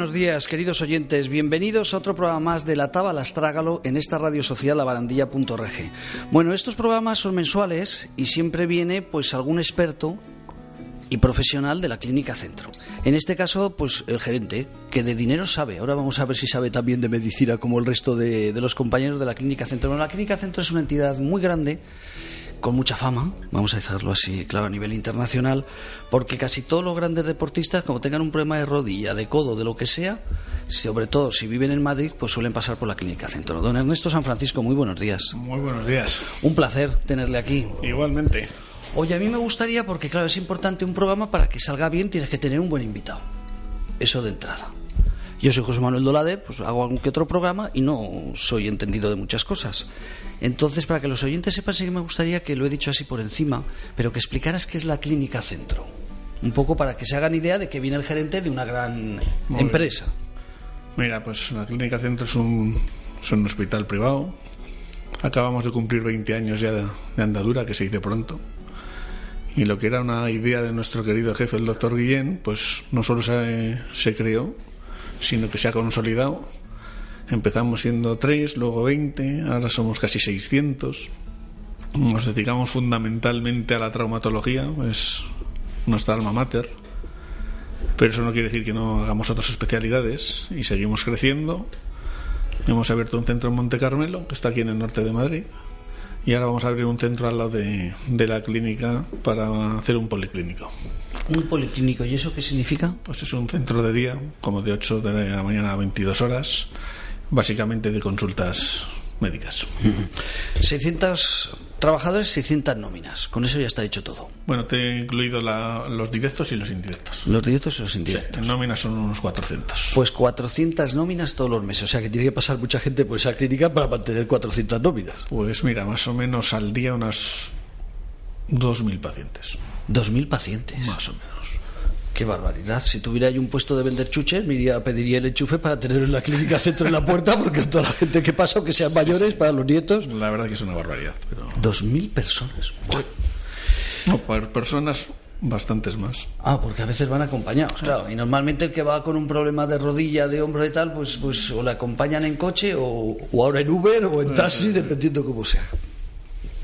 Buenos días, queridos oyentes. Bienvenidos a otro programa más de La Taba Astrágalo en esta radio social labarandilla.rg. Bueno, estos programas son mensuales y siempre viene pues algún experto y profesional de la Clínica Centro. En este caso, pues el gerente, que de dinero sabe. Ahora vamos a ver si sabe también de medicina como el resto de, de los compañeros de la Clínica Centro. Bueno, la Clínica Centro es una entidad muy grande con mucha fama, vamos a decirlo así, claro, a nivel internacional, porque casi todos los grandes deportistas, como tengan un problema de rodilla, de codo, de lo que sea, sobre todo si viven en Madrid, pues suelen pasar por la Clínica Centro. Don Ernesto San Francisco, muy buenos días. Muy buenos días. Un placer tenerle aquí. Igualmente. Oye, a mí me gustaría, porque claro, es importante un programa para que salga bien, tienes que tener un buen invitado. Eso de entrada. Yo soy José Manuel Dolader, pues hago algún que otro programa y no soy entendido de muchas cosas. Entonces, para que los oyentes sepan, sí que me gustaría que lo he dicho así por encima, pero que explicaras qué es la Clínica Centro. Un poco para que se hagan idea de que viene el gerente de una gran Muy empresa. Mira, pues la Clínica Centro es un, es un hospital privado. Acabamos de cumplir 20 años ya de, de andadura, que se dice pronto. Y lo que era una idea de nuestro querido jefe, el doctor Guillén, pues no solo se, se creó, sino que se ha consolidado. Empezamos siendo tres, luego 20, ahora somos casi 600. Nos dedicamos fundamentalmente a la traumatología, es nuestra alma mater. Pero eso no quiere decir que no hagamos otras especialidades y seguimos creciendo. Hemos abierto un centro en Monte Carmelo, que está aquí en el norte de Madrid. Y ahora vamos a abrir un centro al lado de, de la clínica para hacer un policlínico. Un policlínico, ¿y eso qué significa? Pues es un centro de día, como de 8 de la mañana a 22 horas, básicamente de consultas médicas. 600 trabajadores, 600 nóminas. Con eso ya está hecho todo. Bueno, te he incluido la- los directos y los indirectos. Los directos y los indirectos. En nóminas son unos 400. Pues 400 nóminas todos los meses. O sea que tiene que pasar mucha gente por esa clínica para mantener 400 nóminas. Pues mira, más o menos al día unas 2.000 pacientes. 2.000 pacientes. Más o menos. Qué barbaridad. Si tuviera yo un puesto de vender chuches, me iría, pediría el enchufe para tenerlo en la clínica centro en la puerta, porque toda la gente que pasa, o que sean mayores, para los nietos. La verdad que es una barbaridad. Pero... 2.000 personas. Buah. No, por personas, bastantes más. Ah, porque a veces van acompañados, claro. Y normalmente el que va con un problema de rodilla, de hombro y tal, pues, pues o le acompañan en coche o, o ahora en Uber o en taxi, dependiendo cómo sea.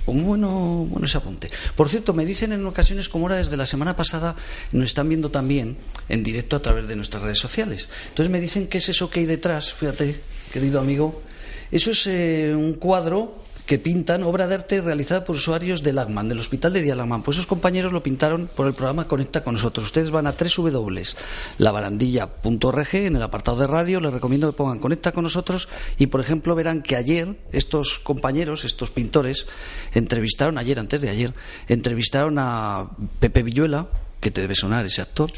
Un bueno, bueno ese apunte. Por cierto, me dicen en ocasiones, como ahora desde la semana pasada, nos están viendo también en directo a través de nuestras redes sociales. Entonces me dicen qué es eso que hay detrás, fíjate, querido amigo. Eso es eh, un cuadro que pintan, obra de arte realizada por usuarios del Lagman, del Hospital de Día Lagman. Pues esos compañeros lo pintaron por el programa Conecta con nosotros. Ustedes van a www.labarandilla.org en el apartado de radio. Les recomiendo que pongan Conecta con nosotros y, por ejemplo, verán que ayer estos compañeros, estos pintores, entrevistaron, ayer, antes de ayer, entrevistaron a Pepe Villuela, que te debe sonar ese actor,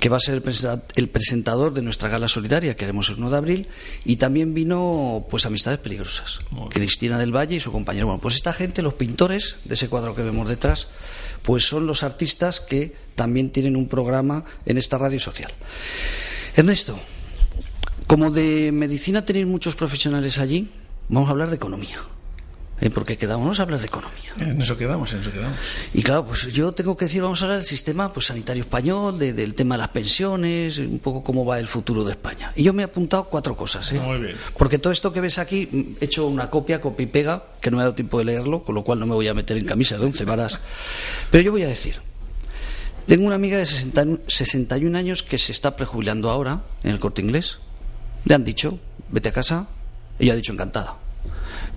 que va a ser el, presenta- el presentador de nuestra gala solidaria que haremos el 1 de abril, y también vino pues Amistades Peligrosas, Muy. Cristina del Valle y su compañero. Bueno, pues esta gente, los pintores de ese cuadro que vemos detrás, pues son los artistas que también tienen un programa en esta radio social. Ernesto, como de medicina tenéis muchos profesionales allí, vamos a hablar de economía. ¿Eh? Porque quedamos vamos a hablar de economía. En eso quedamos, en eso quedamos. Y claro, pues yo tengo que decir, vamos a hablar del sistema pues, sanitario español, de- del tema de las pensiones, un poco cómo va el futuro de España. Y yo me he apuntado cuatro cosas. ¿eh? Muy bien. Porque todo esto que ves aquí, mm, he hecho una copia, copia y pega, que no me ha dado tiempo de leerlo, con lo cual no me voy a meter en camisa de once varas. Pero yo voy a decir, tengo una amiga de 60 61 años que se está prejubilando ahora en el corte inglés. Le han dicho, vete a casa. Ella ha dicho encantada.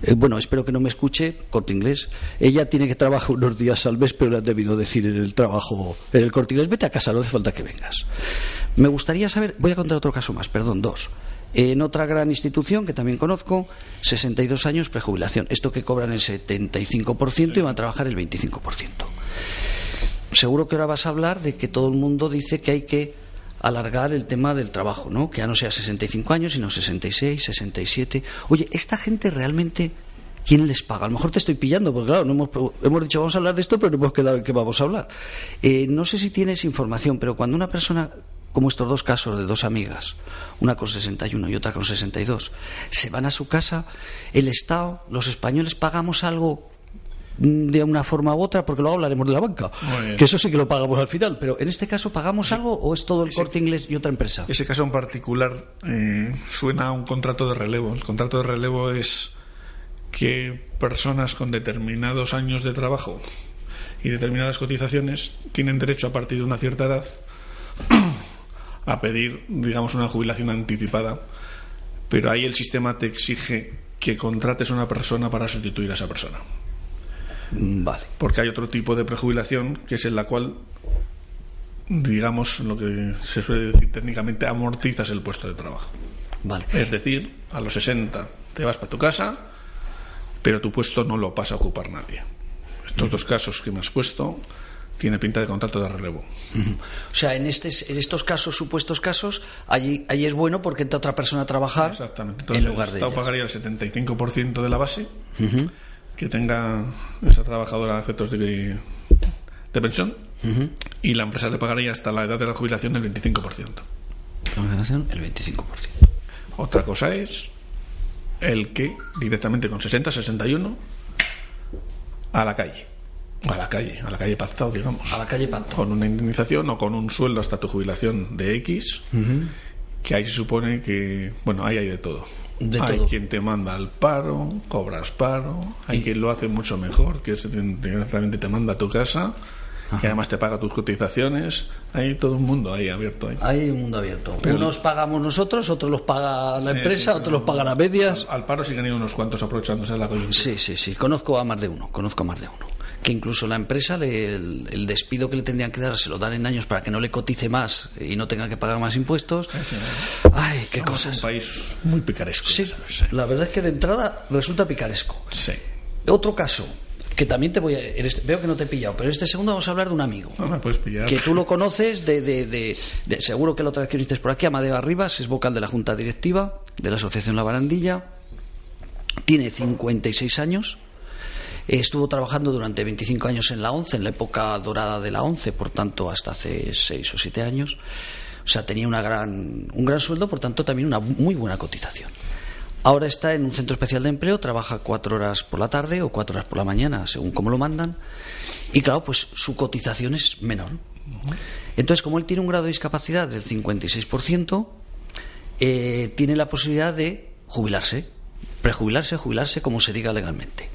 Eh, bueno, espero que no me escuche, corte inglés. Ella tiene que trabajar unos días al mes, pero le han debido decir en el trabajo, en el corte inglés, vete a casa, no hace falta que vengas. Me gustaría saber, voy a contar otro caso más, perdón, dos. En otra gran institución que también conozco, 62 años prejubilación. Esto que cobran el 75% y van a trabajar el 25%. Seguro que ahora vas a hablar de que todo el mundo dice que hay que alargar el tema del trabajo, ¿no? Que ya no sea 65 años, sino 66, 67. Oye, esta gente realmente ¿Quién les paga? A lo mejor te estoy pillando, porque claro, no hemos, dicho vamos a hablar de esto, pero no hemos quedado en qué vamos a hablar. Eh, no sé si tienes información, pero cuando una persona, como estos dos casos de dos amigas, una con 61 y otra con 62, se van a su casa, el Estado, los españoles pagamos algo de una forma u otra, porque luego hablaremos de la banca, que eso sí que lo pagamos al final, pero en este caso, ¿pagamos algo o es todo el corte inglés y otra empresa? Ese caso en particular eh, suena a un contrato de relevo. El contrato de relevo es que personas con determinados años de trabajo y determinadas cotizaciones tienen derecho a partir de una cierta edad a pedir, digamos, una jubilación anticipada, pero ahí el sistema te exige que contrates a una persona para sustituir a esa persona. Mm, vale. Porque hay otro tipo de prejubilación que es en la cual, digamos, lo que se suele decir técnicamente, amortizas el puesto de trabajo. Vale. Es decir, a los 60 te vas para tu casa, pero tu puesto no lo pasa a ocupar nadie. Estos dos casos que me has puesto tiene pinta de contrato de relevo. O sea, en, este, en estos casos, supuestos casos, allí, allí es bueno porque entra otra persona a trabajar Exactamente. en lugar el de Estado ella. pagaría el 75% de la base que tenga esa trabajadora a efectos de, de pensión y la empresa le pagaría hasta la edad de la jubilación el 25%. El 25%. Otra cosa es el que directamente con 60, 61 a la calle. A la calle, a la calle pactado, digamos. A la calle Pacto. Con una indemnización o con un sueldo hasta tu jubilación de X, que ahí se supone que, bueno, ahí hay de todo. De hay todo. quien te manda al paro, cobras paro, hay quien lo hace mucho mejor, que directamente te manda a tu casa, que además te paga tus cotizaciones. Hay todo un mundo ahí abierto. Ahí. Hay un mundo abierto. Pero- Unos pagamos nosotros, otros los paga la Sí, empresa, sí, otros los pagan a medias. Al, al paro sí que han ido unos cuantos aprovechándose de la coyuntura. Sí, sí, sí. Conozco a más de uno. Conozco a más de uno. Que incluso la empresa, le- el, el despido que le tendrían que dar, se lo dan en años para que no le cotice más y no tenga que pagar más impuestos. Sí, Ay, qué Somos cosas. un país muy picaresco. Sí, sabes, la verdad es que de entrada resulta picaresco. Sí. Otro caso, que también te voy a... en este- veo que no te he pillado, pero en este segundo vamos a hablar de un amigo. No me puedes pillar. que tú lo conoces de, de- de- de- seguro que la otra vez que viniste por aquí Amadeo Arribas es vocal de la junta directiva de la asociación La Barandilla tiene 56 años estuvo trabajando durante 25 años en la ONCE en la época dorada de la ONCE por tanto hasta hace 6 o 7 años o sea tenía una gran, un gran sueldo por tanto también una muy buena cotización Ahora está en un centro especial de empleo, trabaja cuatro horas por la tarde o cuatro horas por la mañana, según como lo mandan. Y claro, pues su cotización es menor. Entonces, como él tiene un grado de discapacidad del 56%, eh, tiene la posibilidad de jubilarse, prejubilarse, jubilarse, como se diga legalmente.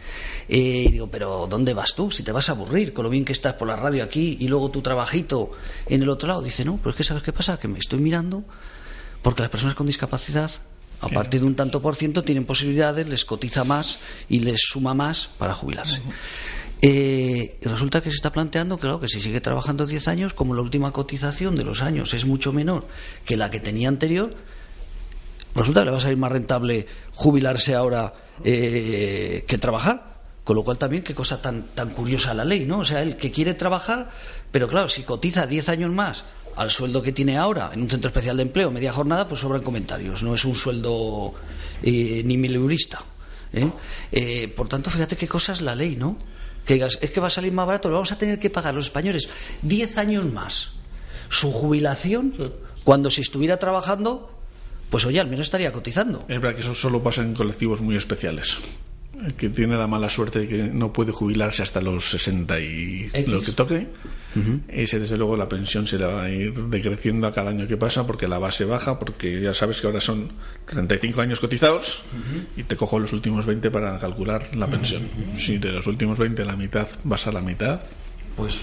Eh, y digo, pero ¿dónde vas tú? Si te vas a aburrir con lo bien que estás por la radio aquí y luego tu trabajito en el otro lado. Dice, no, pero es que ¿sabes qué pasa? Que me estoy mirando porque las personas con discapacidad, a partir de un tanto por ciento, tienen posibilidades, les cotiza más y les suma más para jubilarse. Eh, y resulta que se está planteando, claro, que si sigue trabajando 10 años, como la última cotización de los años es mucho menor que la que tenía anterior, resulta que le va a salir más rentable jubilarse ahora eh, que trabajar. Con lo cual también qué cosa tan, tan curiosa la ley, ¿no? O sea, el que quiere trabajar, pero claro, si cotiza 10 años más al sueldo que tiene ahora en un centro especial de empleo, media jornada, pues sobran comentarios. No es un sueldo eh, ni mileurista. ¿eh? Eh, por tanto, fíjate qué cosa es la ley, ¿no? Que digas, es que va a salir más barato, lo vamos a tener que pagar los españoles 10 años más. Su jubilación, cuando si estuviera trabajando, pues oye, al menos estaría cotizando. Es verdad que eso solo pasa en colectivos muy especiales. Que tiene la mala suerte de que no puede jubilarse hasta los 60 y X. lo que toque, ese desde luego la pensión se le va a ir decreciendo a cada año que pasa porque la base baja, porque ya sabes que ahora son 35 años cotizados y te cojo los últimos 20 para calcular la pensión. Si de los últimos 20 la mitad vas a la mitad, Pues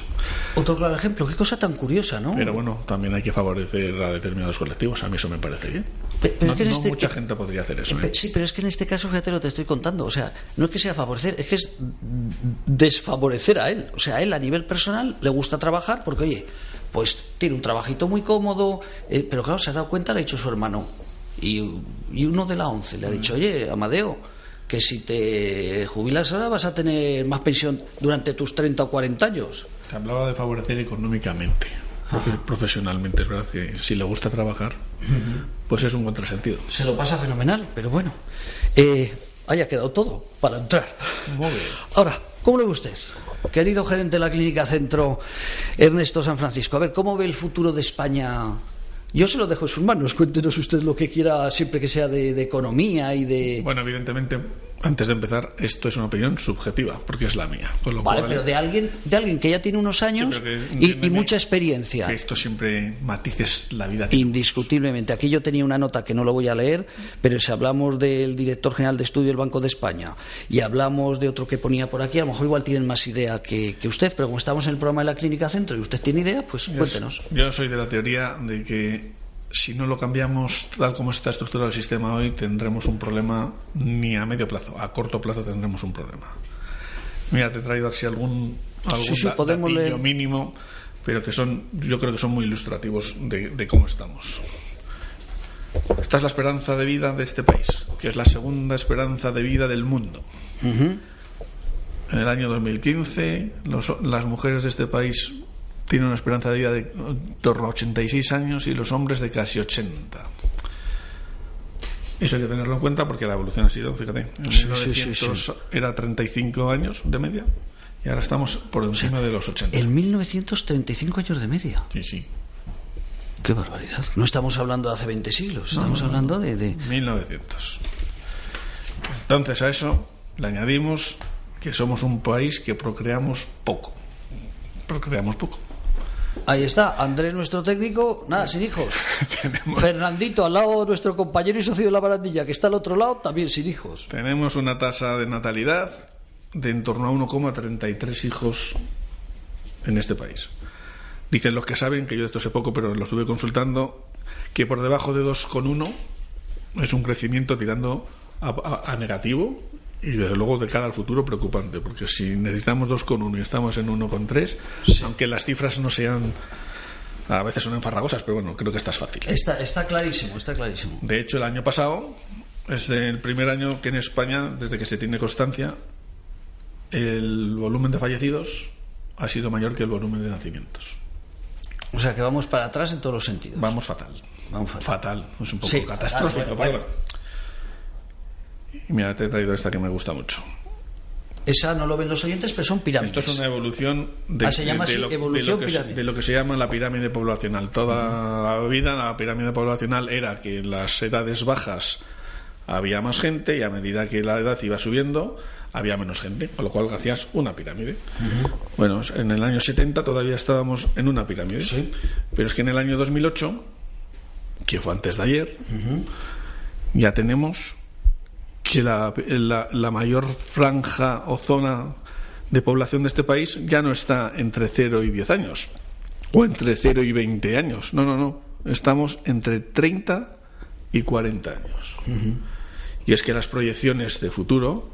otro claro ejemplo, qué cosa tan curiosa, ¿no? pero bueno, también hay que favorecer a determinados colectivos. A mí eso me parece bien. Pe- pero no es que no este- mucha gente podría hacer eso. Pe- ¿eh? Sí, pero es que en este caso, fíjate lo que te estoy contando. O sea, no es que sea favorecer, es que es desfavorecer a él. O sea, a él a nivel personal le gusta trabajar porque, oye, pues tiene un trabajito muy cómodo, eh, pero claro, se ha dado cuenta, le ha dicho su hermano. Y, y uno de la once le ha dicho, oye, Amadeo, que si te jubilas ahora vas a tener más pensión durante tus 30 o 40 años. Se hablaba de favorecer económicamente, profe- profesionalmente. Es verdad que si le gusta trabajar, pues es un contrasentido. Se lo pasa fenomenal, pero bueno. Eh, haya quedado todo para entrar. Muy bien. Ahora, ¿cómo lo ve usted? Querido gerente de la Clínica Centro, Ernesto San Francisco, a ver, ¿cómo ve el futuro de España? Yo se lo dejo en sus manos, cuéntenos usted lo que quiera, siempre que sea de, de economía y de... Bueno, evidentemente antes de empezar, esto es una opinión subjetiva, porque es la mía. vale, pero de alguien, de alguien que ya tiene unos años y, mucha experiencia. Que esto siempre matices la vida. Indiscutiblemente. Aquí yo tenía una nota que no lo voy a leer, pero si hablamos del director general de estudio del Banco de España y hablamos de otro que ponía por aquí, a lo mejor igual tienen más idea que, usted, pero como estamos en el programa de la Clínica Centro y usted tiene idea, pues cuéntenos. Yo soy de la teoría de que si no lo cambiamos tal como está estructurado el sistema hoy, tendremos un problema ni a medio plazo, a corto plazo tendremos un problema. Mira, te he traído así algún, algún mínimo, pero que son, yo creo que son muy ilustrativos de, cómo estamos. Esta es la esperanza de vida de este país, que es la segunda esperanza de vida del mundo. En el año 2015, las mujeres de este país tiene una esperanza de vida de torno a 86 años y los hombres de casi 80. Eso hay que tenerlo en cuenta porque la evolución ha sido, fíjate, en 1900 era 35 años de media y ahora estamos por encima de los 80. ¿En 1935 años de media? Sí, sí. Qué barbaridad. No estamos hablando de hace 20 siglos, estamos hablando de, de... 1900. Entonces a eso le añadimos que somos un país que procreamos poco. Procreamos poco. Ahí está, Andrés, nuestro técnico, nada, sin hijos. Fernandito, al lado de nuestro compañero y socio de la barandilla, que está al otro lado, también sin hijos. Tenemos una tasa de natalidad de en torno a 1,33 hijos en este país. Dicen los que saben, que yo esto sé poco, pero lo estuve consultando, que por debajo de 2,1 es un crecimiento tirando a negativo y desde luego de cara al futuro preocupante, porque si necesitamos 2,1 y estamos en 1,3, aunque las cifras no sean a veces son enfarragosas, pero bueno, creo que esta es fácil. Está, está clarísimo, está clarísimo. De hecho, el año pasado es el primer año que en España, desde que se tiene constancia, el volumen de fallecidos ha sido mayor que el volumen de nacimientos. O sea que vamos para atrás en todos los sentidos. Vamos fatal. Vamos fatal. Es un poco catastrófico, pero bueno. Y mira, te he traído esta que me gusta mucho. Esa no lo ven los oyentes, pero son pirámides. Esto es una evolución de, lo, que se, llama la pirámide poblacional. Toda la vida la pirámide poblacional era que en las edades bajas había más gente y a medida que la edad iba subiendo había menos gente, con lo cual hacías una pirámide. Bueno, en el año 70 todavía estábamos en una pirámide, pero es que en el año 2008, que fue antes de ayer, ya tenemos que la, la, mayor franja o zona de población de este país ya no está entre 0 y 10 años o entre 0 y 20 años. No, no, no. Estamos entre 30 y 40 años. Y es que las proyecciones de futuro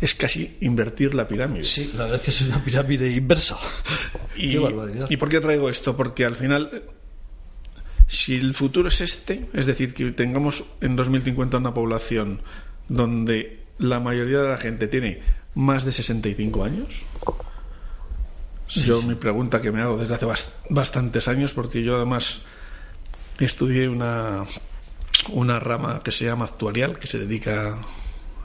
es casi invertir la pirámide. Sí, la verdad es que es una pirámide inversa. Y, ¿Y por qué traigo esto? Porque al final, si el futuro es este, es decir, que tengamos en 2050 una población donde la mayoría de la gente tiene más de 65 años. yo mi pregunta que me hago desde hace bastantes años, porque yo además estudié una, una rama que se llama actuarial, que se dedica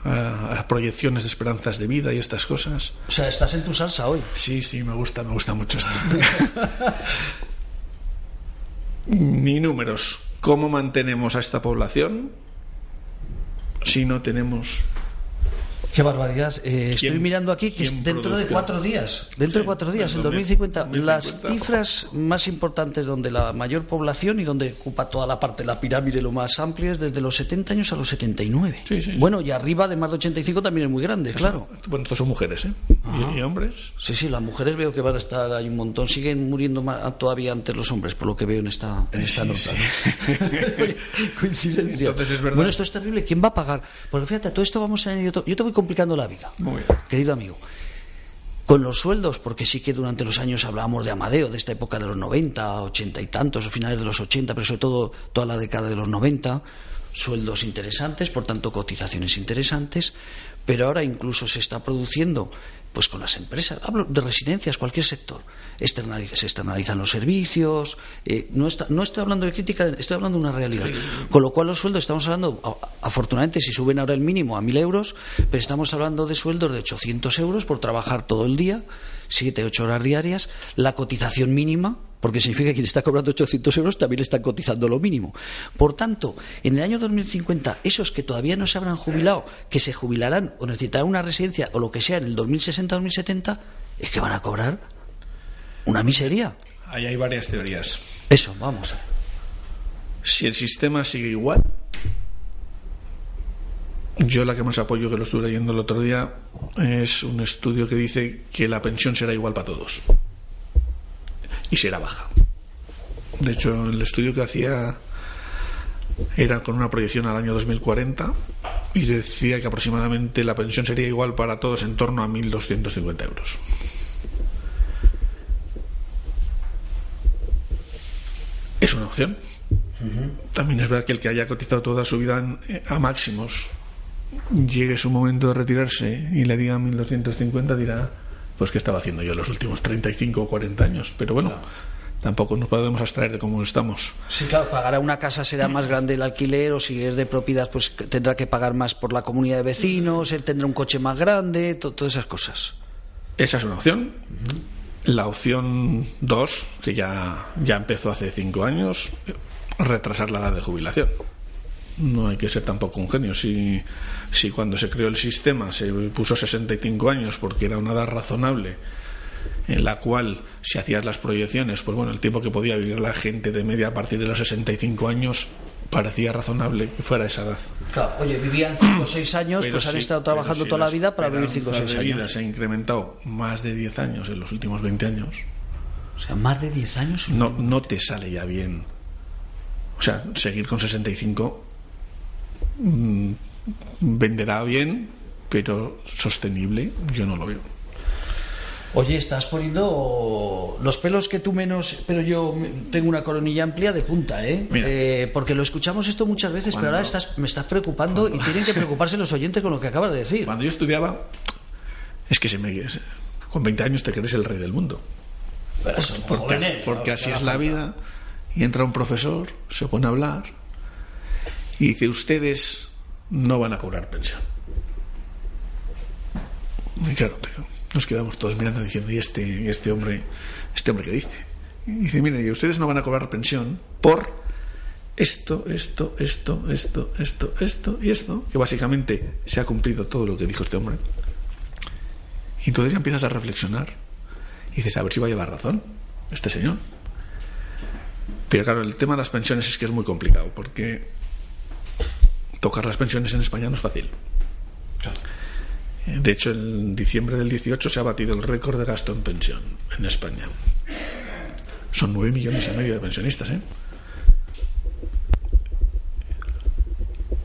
a, proyecciones de esperanzas de vida y estas cosas. O sea, estás en tu salsa hoy. Sí, sí, me gusta, me gusta mucho esto. Ni números. ¿Cómo mantenemos a esta población? Si no tenemos Qué barbaridad. Eh, estoy mirando aquí que dentro de cuatro días, dentro de cuatro días, en 2050, las cifras más importantes donde la mayor población y donde ocupa toda la parte de la pirámide lo más amplio es desde los 70 años a los 79. bueno, y arriba de más de 85 también es muy grande, claro. Bueno, estos son mujeres, ¿eh? ¿Y, hombres? Sí, sí, las mujeres veo que van a estar ahí un montón. Siguen muriendo todavía antes los hombres, por lo que veo en esta, en esta nota. Coincidencia. Bueno, esto es terrible. ¿Quién va a pagar? Porque fíjate, todo esto vamos a... Yo te voy complicando la vida, querido amigo. Con los sueldos, porque sí que durante los años hablábamos de Amadeo, de esta época de los 90, 80 y tantos, o finales de los 80, pero sobre todo toda la década de los 90, sueldos interesantes, por tanto cotizaciones interesantes, pero ahora incluso se está produciendo pues con las empresas, hablo de residencias, cualquier sector, se externalizan los servicios, eh, no, no estoy hablando de crítica, estoy hablando de una realidad. Con lo cual los sueldos, estamos hablando, afortunadamente si suben ahora el mínimo a 1.000 euros, pero estamos hablando de sueldos de 800 euros por trabajar todo el día, 7, 8 horas diarias, la cotización mínima porque significa que quien está cobrando 800 euros también le están cotizando lo mínimo. Por tanto, en el año 2050, esos que todavía no se habrán jubilado, que se jubilarán o necesitarán una residencia o lo que sea en el 2060-2070, es que van a cobrar una miseria. Ahí hay varias teorías. Eso, vamos. Si el sistema sigue igual, yo la que más apoyo, que lo estuve leyendo el otro día, es un estudio que dice que la pensión será igual para todos. Y será baja. De hecho, el estudio que hacía era con una proyección al año 2040 y decía que aproximadamente la pensión sería igual para todos en torno a 1.250 euros. Es una opción. También es verdad que el que haya cotizado toda su vida a máximos llegue su momento de retirarse y le digan 1250 dirá pues qué estaba haciendo yo los últimos 35 o 40 años pero bueno tampoco nos podemos abstraer de cómo estamos. Sí claro pagará una casa será más grande el alquiler o si es de propiedad pues tendrá que pagar más por la comunidad de vecinos él tendrá un coche más grande todas esas cosas. Esa es una opción. La opción 2 que ya ya empezó hace 5 años retrasar la edad de jubilación no hay que ser tampoco un genio. Si, si cuando se creó el sistema se puso 65 años porque era una edad razonable en la cual si hacías las proyecciones, pues bueno, el tiempo que podía vivir la gente de media a partir de los 65 años parecía razonable que fuera esa edad. Claro, oye, vivían 5 o 6 años, pues han estado trabajando toda la vida para vivir 5 o 6 años. Se ha incrementado más de 10 años en los últimos 20 años. O sea, más de 10 años. No, no te sale ya bien. O sea, seguir con 65 Mm, venderá bien, pero sostenible, yo no lo veo. Oye, estás poniendo los pelos que tú menos, pero yo tengo una coronilla amplia de punta, ¿eh? eh porque lo escuchamos esto muchas veces, pero ahora estás, me estás preocupando y tienen que preocuparse los oyentes con lo que acabas de decir. Cuando yo estudiaba, es que se me, con 20 años te crees el rey del mundo. porque, porque así es la vida. Y entra un profesor, se pone a hablar y dice, ustedes no van a cobrar pensión. Y claro, nos quedamos todos mirando diciendo, ¿y este, este hombre, este hombre qué dice? Y dice, miren, ustedes no van a cobrar pensión por esto, esto, esto, esto, esto, esto y esto, que básicamente se ha cumplido todo lo que dijo este hombre. Y entonces ya empiezas a reflexionar y dices, a ver si va a llevar razón este señor. Pero claro, el tema de las pensiones es que es muy complicado, porque tocar las pensiones en España no es fácil. De hecho, en diciembre del 18 se ha batido el récord de gasto en pensión en España. Son nueve millones y medio de pensionistas, ¿eh?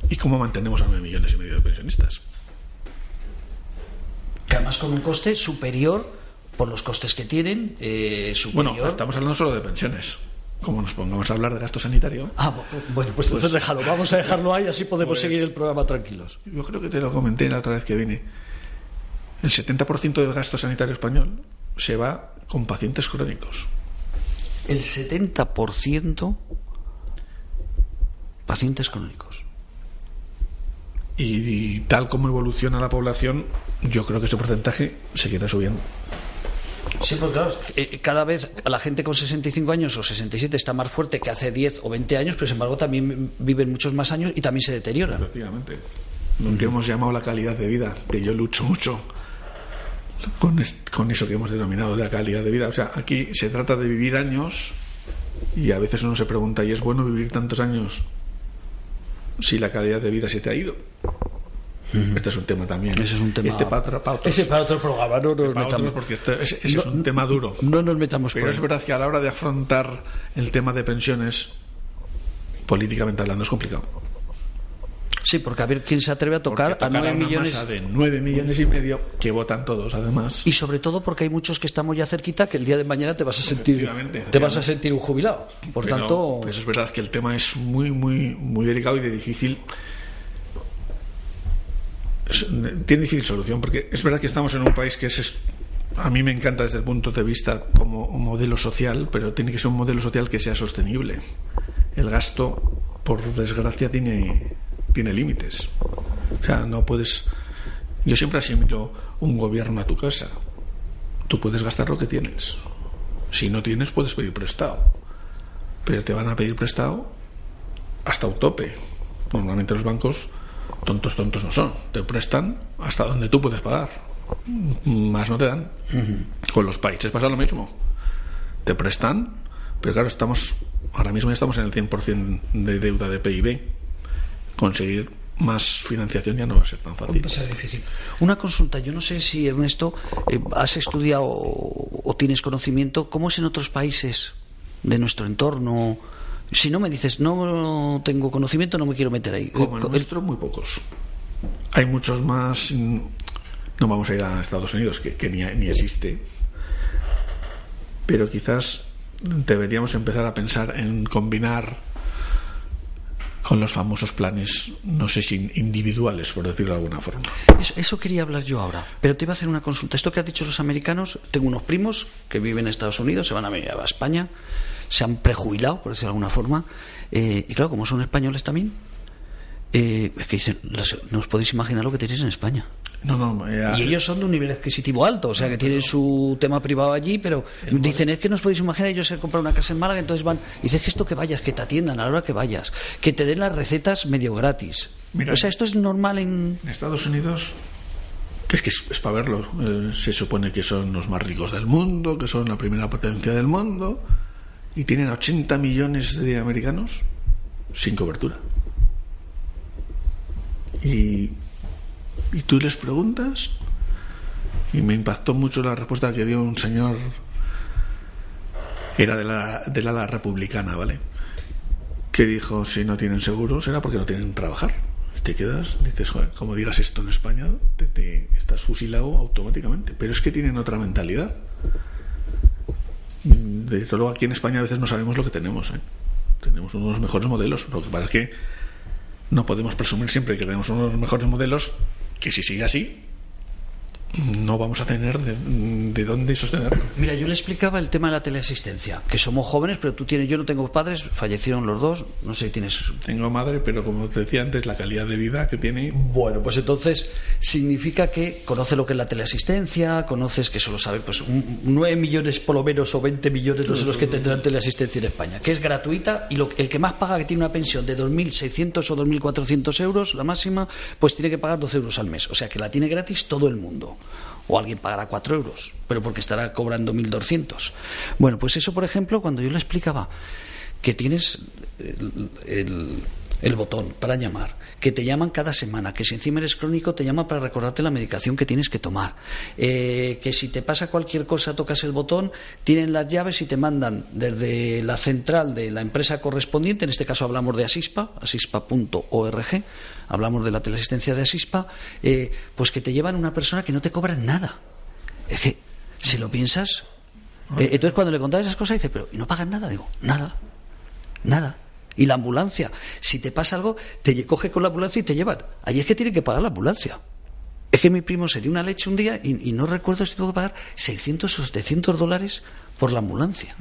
¿Y cómo mantenemos a nueve millones y medio de pensionistas? Que además con un coste superior por los costes que tienen. Eh, superior... Bueno, estamos hablando solo de pensiones como nos pongamos a hablar de gasto sanitario. Ah, bueno, pues entonces déjalo, vamos a dejarlo ahí, así podemos pues seguir el programa tranquilos. Yo creo que te lo comenté la otra vez que vine. El 70% del gasto sanitario español se va con pacientes crónicos. El 70% pacientes crónicos. y tal como evoluciona la población, yo creo que ese porcentaje seguirá subiendo. Sí, porque claro, eh, cada vez la gente con 65 años o 67 está más fuerte que hace 10 o 20 años, pero sin embargo también viven muchos más años y también se deteriora. Efectivamente. Lo que hemos llamado la calidad de vida, que yo lucho mucho con, con eso que hemos denominado la calidad de vida. O sea, aquí se trata de vivir años y a veces uno se pregunta, ¿y es bueno vivir tantos años si la calidad de vida se te ha ido? Este es un tema también. Ese es un tema. Este para, para Ese para otro programa, no nos metamos. porque este, ese, es un tema duro. No nos metamos Pero es verdad que a la hora de afrontar el tema de pensiones, políticamente hablando, es complicado. Sí, porque a ver quién se atreve a tocar, a nueve millones. Masa de nueve millones y medio que votan todos, además. Y sobre todo porque hay muchos que estamos ya cerquita que el día de mañana te vas a sentir, te vas a sentir un jubilado. Por tanto, pues es verdad que el tema es muy, muy, muy delicado y de difícil tiene difícil solución porque es verdad que estamos en un país que es a mí me encanta desde el punto de vista como modelo social, pero tiene que ser un modelo social que sea sostenible. El gasto, por desgracia, tiene, tiene límites. O sea, no puedes. Yo siempre asimilo un gobierno a tu casa. Tú puedes gastar lo que tienes. Si no tienes, puedes pedir prestado. Pero te van a pedir prestado hasta un tope. Normalmente los bancos tontos tontos no son. Te prestan hasta donde tú puedes pagar. Más no te dan. Con los países pasa lo mismo. Te prestan, pero claro, estamos ahora mismo ya estamos en el 100% de deuda de PIB. Conseguir más financiación ya no va a ser tan fácil. difícil. Una consulta, yo no sé si Ernesto eh, has estudiado o, tienes conocimiento cómo es en otros países de nuestro entorno. Si no me dices no tengo conocimiento, no me quiero meter ahí. Como el nuestro, muy pocos. Hay muchos más. No vamos a ir a Estados Unidos, que, ni, ni existe. Pero quizás deberíamos empezar a pensar en combinar con los famosos planes, no sé si individuales, por decirlo de alguna forma. Eso, quería hablar yo ahora, pero te iba a hacer una consulta. Esto que han dicho los americanos, tengo unos primos que viven en Estados Unidos, se van a, a España, se han prejubilado, por decirlo de alguna forma, eh, y claro, como son españoles también, eh, es que dicen, no os podéis imaginar lo que tenéis en España. No, no, y ellos son de un nivel adquisitivo alto, o sea que tienen su tema privado allí, pero dicen, es que no os podéis imaginar, ellos se compran una casa en Málaga, entonces van, y dices que esto que vayas, que te atiendan a la hora que vayas, que te den las recetas medio gratis. o sea, esto es normal en... En Estados Unidos, que es que es, para verlo, eh, se supone que son los más ricos del mundo, que son la primera potencia del mundo, y tienen 80 millones de americanos sin cobertura. Y y tú les preguntas, y me impactó mucho la respuesta que dio un señor era de la, de la, republicana, ¿vale? Que dijo, si no tienen seguro será porque no tienen trabajar. Te quedas, dices, joder, como digas esto en España, te, estás fusilado automáticamente. Pero es que tienen otra mentalidad. De todo aquí en España a veces no sabemos lo que tenemos. ¿eh? Tenemos unos mejores modelos. Lo que pasa es que no podemos presumir siempre que tenemos unos mejores modelos que si sigue así, no vamos a tener de, dónde sostenerlo. Mira, yo le explicaba el tema de la teleasistencia, que somos jóvenes, pero tú tienes, yo no tengo padres, fallecieron los dos, no sé si tienes... Tengo madre, pero como te decía antes, la calidad de vida que tiene... Bueno, pues entonces significa que conoce lo que es la teleasistencia, conoces que solo sabe, pues 9 millones por lo menos o 20 millones no sé los que tendrán teleasistencia en España, que es gratuita y lo, el que más paga, que tiene una pensión de 2.600 o 2.400 euros, la máxima, pues tiene que pagar 12 euros al mes, o sea que la tiene gratis todo el mundo o alguien pagará cuatro euros, pero porque estará cobrando 1.200. Bueno, pues eso, por ejemplo, cuando yo le explicaba que tienes el, botón para llamar, que te llaman cada semana, que si encima eres crónico te llama para recordarte la medicación que tienes que tomar, eh, que si te pasa cualquier cosa tocas el botón, tienen las llaves y te mandan desde la central de la empresa correspondiente, en este caso hablamos de Asispa, asispa.org, hablamos de la teleasistencia de Asispa, eh, pues que te llevan una persona que no te cobra nada. Es que, si lo piensas, eh, entonces cuando le contaba esas cosas dice, pero ¿y no pagan nada? Digo, nada, nada. Y la ambulancia, si te pasa algo, te coge con la ambulancia y te llevan. Allí es que tiene que pagar la ambulancia. Es que mi primo se dio una leche un día y, y no recuerdo si tuvo que pagar 600 o 700 dólares por la ambulancia.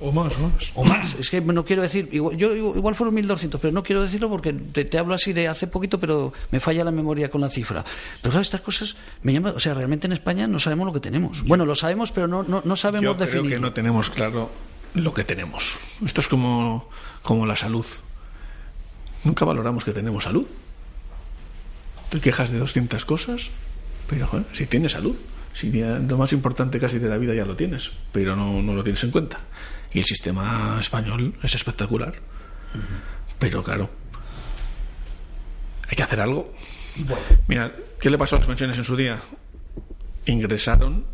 O, más, o más. O más. Es que no quiero decir, igual, yo igual fueron 1.200, pero no quiero decirlo porque te, hablo así de hace poquito, pero me falla la memoria con la cifra. Pero claro, estas cosas me llaman, o sea, realmente en España no sabemos lo que tenemos. Bueno, lo sabemos, pero no, no, no sabemos yo creo que no tenemos claro lo que tenemos. Esto es como, como la salud. Nunca valoramos que tenemos salud. Te quejas de 200 cosas, pero joder, si tienes salud. Si lo más importante casi de la vida ya lo tienes, pero no, no lo tienes en cuenta. Y el sistema español es espectacular. Pero claro, hay que hacer algo. Mira, ¿qué le pasó a las pensiones en su día? Ingresaron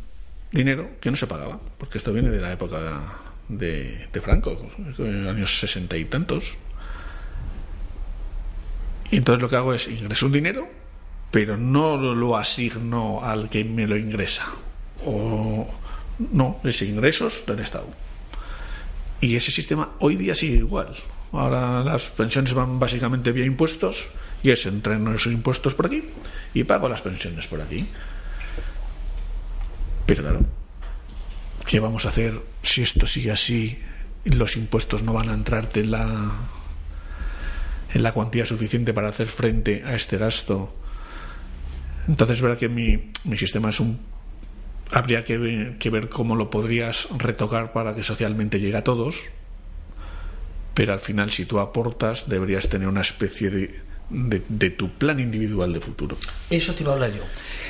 dinero que no se pagaba, porque esto viene de la época de, de Franco, en los años sesenta y tantos. Y entonces lo que hago es ingreso un dinero pero no lo asigno al que me lo ingresa. O no, es ingresos del Estado. Y ese sistema hoy día sigue igual. Ahora las pensiones van básicamente vía impuestos y es entreno esos impuestos por aquí y pago las pensiones por aquí. Pero claro, ¿qué vamos a hacer si esto sigue así? Los impuestos no van a entrarte en la, en la cuantía suficiente para hacer frente a este gasto entonces es verdad que mi, mi sistema es un habría que ver, que ver cómo lo podrías retocar para que socialmente llegue a todos, pero al final si tú aportas deberías tener una especie de, de, tu plan individual de futuro. Eso te iba a hablar yo.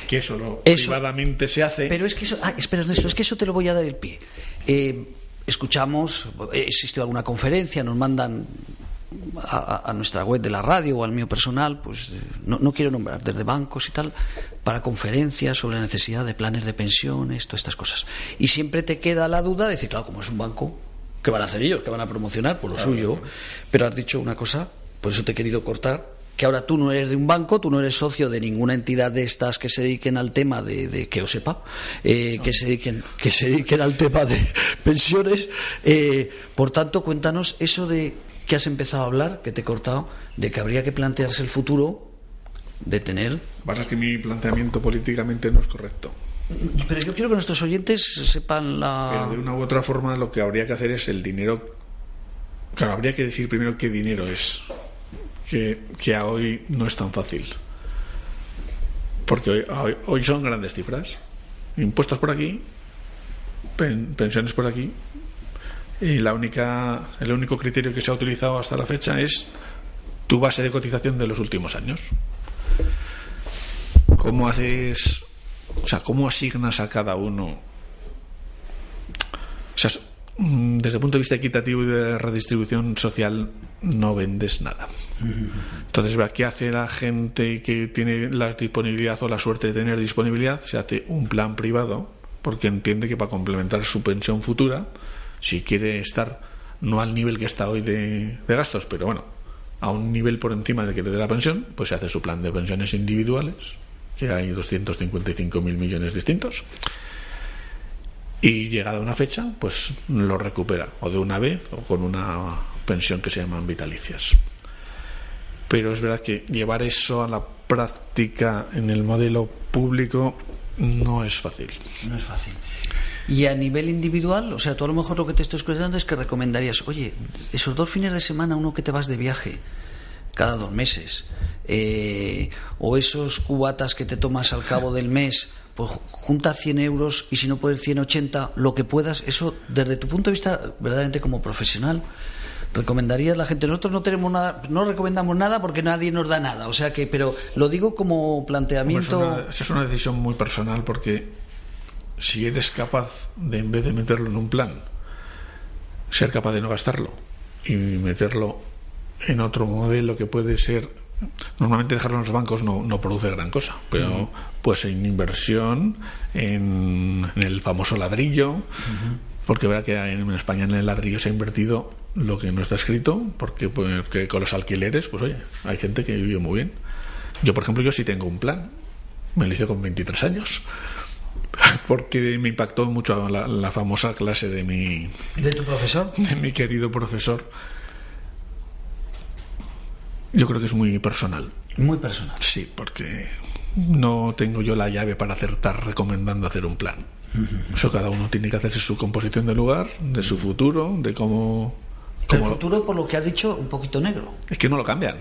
Que eso, lo, privadamente se hace. Pero es que eso, ah, espera, eso, es que eso te lo voy a dar el pie. Eh, escuchamos, existió alguna conferencia, nos mandan a, nuestra web de la radio o al mío personal, pues no, no, quiero nombrar, desde bancos y tal, para conferencias sobre la necesidad de planes de pensiones, todas estas cosas. Y siempre te queda la duda de decir, claro, como es un banco, ¿qué van a hacer ellos? ¿Qué van a promocionar? Por lo suyo. Pero has dicho una cosa, por eso te he querido cortar, que ahora tú no eres de un banco, tú no eres socio de ninguna entidad de estas que se dediquen al tema de, que os sepa, eh, que se dediquen que se dediquen al tema de pensiones. Eh, por tanto, cuéntanos eso de que has empezado a hablar, que te he cortado, de que habría que plantearse el futuro de tener. Pasa que mi planteamiento políticamente no es correcto. Pero yo quiero que nuestros oyentes sepan la. Pero de una u otra forma lo que habría que hacer es el dinero. Claro, habría que decir primero qué dinero es. Que, que a hoy no es tan fácil. Porque hoy, hoy, son grandes cifras. Impuestos por aquí, pensiones por aquí, y la única, el único criterio que se ha utilizado hasta la fecha es tu base de cotización de los últimos años. ¿Cómo haces, o sea, cómo asignas a cada uno? O sea, mm, desde el punto de vista equitativo y de redistribución social no vendes nada. Entonces, ¿qué hace la gente que tiene la disponibilidad o la suerte de tener disponibilidad? Se hace un plan privado porque entiende que para complementar su pensión futura si quiere estar no al nivel que está hoy de, gastos, pero bueno, a un nivel por encima del que le dé la pensión, pues se hace su plan de pensiones individuales, que hay 255.000 millones distintos. Y llegada una fecha, pues lo recupera, o de una vez, o con una pensión que se llaman vitalicias. Pero es verdad que llevar eso a la práctica en el modelo público no es fácil. No es fácil. Y a nivel individual, o sea, tú a lo mejor lo que te estoy escuchando es que recomendarías, oye, esos dos fines de semana, uno que te vas de viaje cada dos meses, eh, o esos cubatas que te tomas al cabo del mes, pues junta 100 euros y si no puedes 180, lo que puedas, eso desde tu punto de vista, verdaderamente como profesional, recomendarías a la gente. Nosotros no tenemos nada, no recomendamos nada porque nadie nos da nada, o sea que, pero lo digo como planteamiento. Es una decisión muy personal porque si eres capaz de, en vez de meterlo en un plan, ser capaz de no gastarlo y meterlo en otro modelo que puede ser normalmente dejarlo en los bancos no, no produce gran cosa pero pues en inversión en, el famoso ladrillo porque verá que en España en el ladrillo se ha invertido lo que no está escrito porque, pues, con los alquileres pues oye hay gente que vive muy bien. Yo por ejemplo yo sí tengo un plan me lo hice con 23 años porque me impactó mucho la, famosa clase de mi... ¿De tu profesor? De mi querido profesor. Yo creo que es muy personal. Muy personal. Sí, porque no tengo yo la llave para acertar recomendando hacer un plan. Eso cada uno tiene que hacerse su composición de lugar, de su futuro, de cómo... el futuro, por lo que has dicho, un poquito negro. Es que no lo cambian.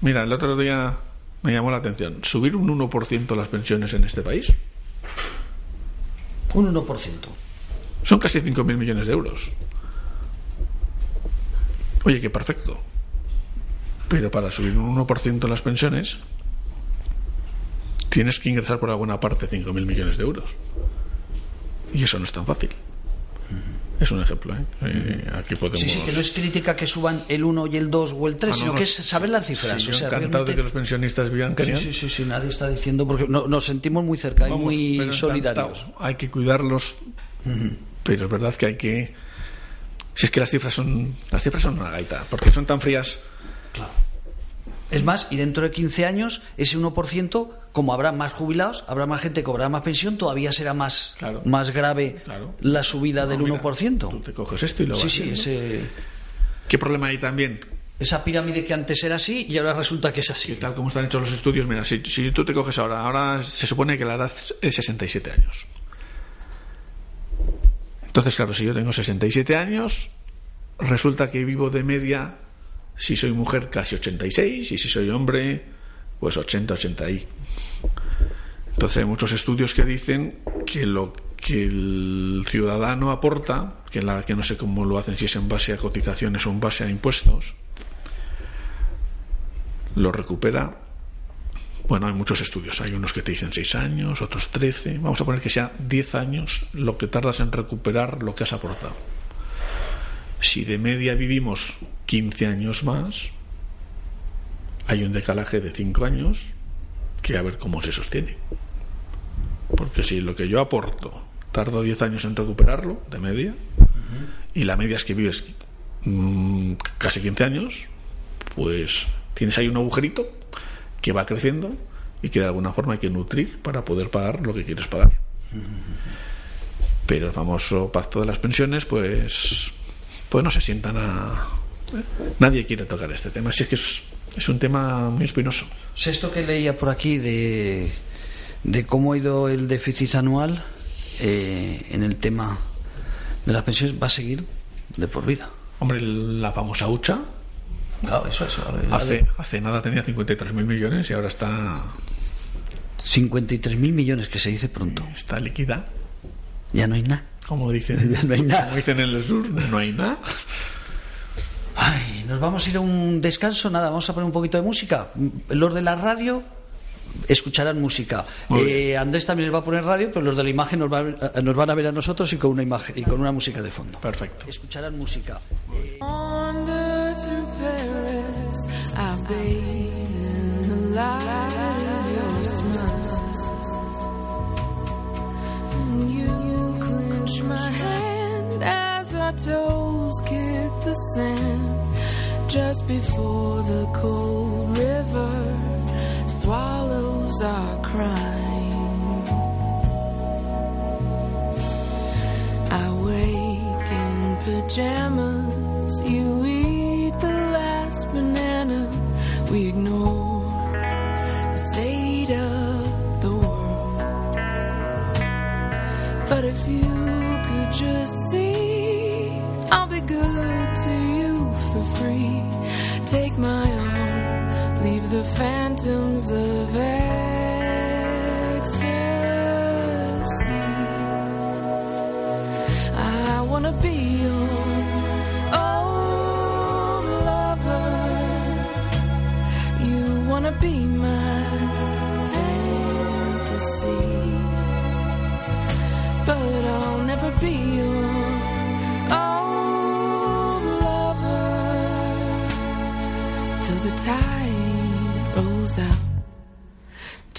Mira, el otro día me llamó la atención. Subir un 1% las pensiones en este país un 1%. Son casi 5.000 millones de euros. Oye, qué perfecto. Pero para subir un 1% las pensiones, tienes que ingresar por alguna parte 5.000 millones de euros. Y eso no es tan fácil. Es un ejemplo. ¿eh? eh aquí podemos... Sí, sí, que no es crítica que suban el 1 y el 2 o el 3, ah, sino que es saber las cifras. Sí, o encantado de que los pensionistas vivan sí, sí, sí, sí, nadie está diciendo, porque nos sentimos muy cerca y muy solidarios. Hay que cuidarlos, pero es verdad que hay que. Si es que las cifras son las cifras son una gaita, porque son tan frías. Claro. Es más, y dentro de 15 años, ese 1%, como habrá más jubilados, habrá más gente que cobrará más pensión, todavía será más, más grave la subida del 1%. Tú te coges esto y lo Sí, sí, ese... ¿Qué problema hay también? Esa pirámide que antes era así y ahora resulta que es así. Y tal como están hechos los estudios, mira, si, si tú te coges ahora, ahora se supone que la edad es 67 años. Entonces, claro, si yo tengo 67 años, resulta que vivo de media si soy mujer, casi 86. Y si soy hombre, pues 80, 80 y. Entonces hay muchos estudios que dicen que lo que el ciudadano aporta, que, la, que no sé cómo lo hacen, si es en base a cotizaciones o en base a impuestos, lo recupera. Bueno, hay muchos estudios. Hay unos que te dicen 6 años, otros 13. Vamos a poner que sea 10 años lo que tardas en recuperar lo que has aportado. Si de media vivimos 15 años más, hay un decalaje de 5 años que a ver cómo se sostiene. Porque si lo que yo aporto tardo 10 años en recuperarlo, de media, y la media es que vives mm, casi 15 años, pues tienes ahí un agujerito que va creciendo y que de alguna forma hay que nutrir para poder pagar lo que quieres pagar. Pero el famoso pacto de las pensiones, pues, pues no se sientan a. Nadie quiere tocar este tema. Así es que es, es un tema muy espinoso. Esto que leía por aquí de, de cómo ha ido el déficit anual eh, en el tema de las pensiones va a seguir de por vida. Hombre, la famosa hucha. Claro, eso, eso. Hace, hace nada tenía 53.000 millones y ahora está. 53.000 millones, que se dice pronto. Está líquida. Ya no hay nada. Como dicen, Ya no hay nada. como dicen en el sur, no hay nada. Ay, nos vamos a ir a un descanso, nada, vamos a poner un poquito de música. Los de la radio escucharán música. Eh, Andrés también les va a poner radio, pero los de la imagen nos, va- eh, nos van a ver a nosotros y con una imagen y con una música de fondo. Perfecto. Escucharán música. you clench my hand as our toes kick the sand. Just before the cold river swallows our crying. I wake in pajamas. You eat the last banana. We ignore the state of the world. But if you see, I'll be good to you for free. Take my arm, leave the phantoms of ecstasy.